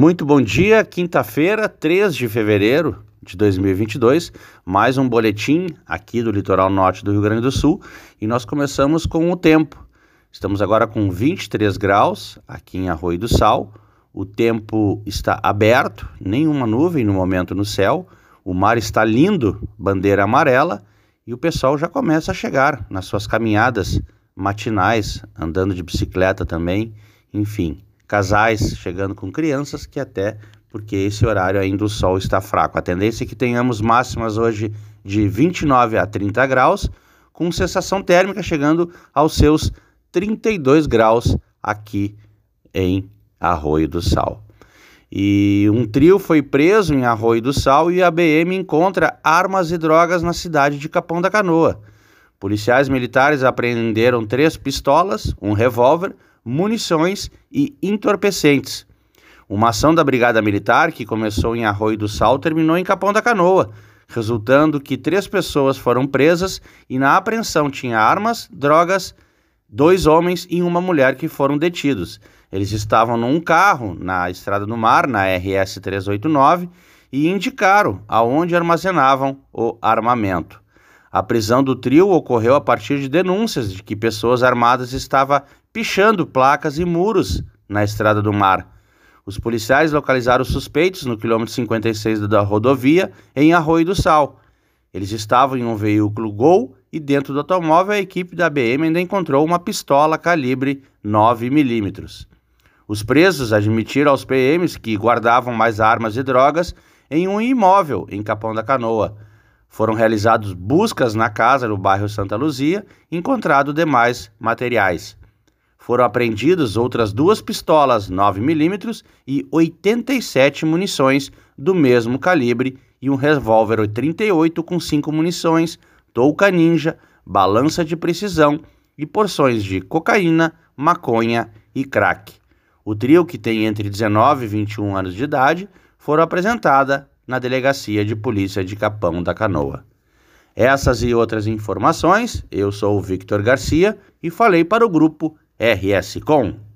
Muito bom dia, quinta-feira, 3 de fevereiro de 2022, mais um boletim aqui do litoral norte do Rio Grande do Sul. E nós começamos com o tempo. Estamos agora com 23 graus aqui em Arroio do Sal, o tempo está aberto, nenhuma nuvem no momento no céu, o mar está lindo, bandeira amarela. E o pessoal já começa a chegar nas suas caminhadas matinais, andando de bicicleta também, enfim casais chegando com crianças, que até porque esse horário ainda o sol está fraco. A tendência é que tenhamos máximas hoje de 29 a 30 graus, com sensação térmica chegando aos seus 32 graus aqui em Arroio do Sal. E um trio foi preso em Arroio do Sal e a BM encontra armas e drogas na cidade de Capão da Canoa. Policiais militares apreenderam três pistolas, um revólver, munições e entorpecentes. Uma ação da Brigada Militar, que começou em Arroio do Sal, terminou em Capão da Canoa, resultando que três pessoas foram presas e na apreensão tinha armas, drogas, dois homens e uma mulher que foram detidos. Eles estavam num carro na Estrada do Mar, na RS 389, e indicaram aonde armazenavam o armamento. A prisão do trio ocorreu a partir de denúncias de que pessoas armadas estavam pichando placas e muros na estrada do mar. Os policiais localizaram os suspeitos no quilômetro 56 da rodovia, em Arroio do Sal. Eles estavam em um veículo Gol e dentro do automóvel a equipe da BM ainda encontrou uma pistola calibre 9mm. Os presos admitiram aos PMs que guardavam mais armas e drogas em um imóvel em Capão da Canoa. Foram realizadas buscas na casa no bairro Santa Luzia, encontrado demais materiais. Foram apreendidas outras duas pistolas 9mm e 87 munições do mesmo calibre e um revólver 38 com 5 munições, touca ninja, balança de precisão e porções de cocaína, maconha e crack. O trio, que tem entre 19 e 21 anos de idade, foram apresentada na Delegacia de Polícia de Capão da Canoa. Essas e outras informações, eu sou o Victor Garcia e falei para o grupo RS Com.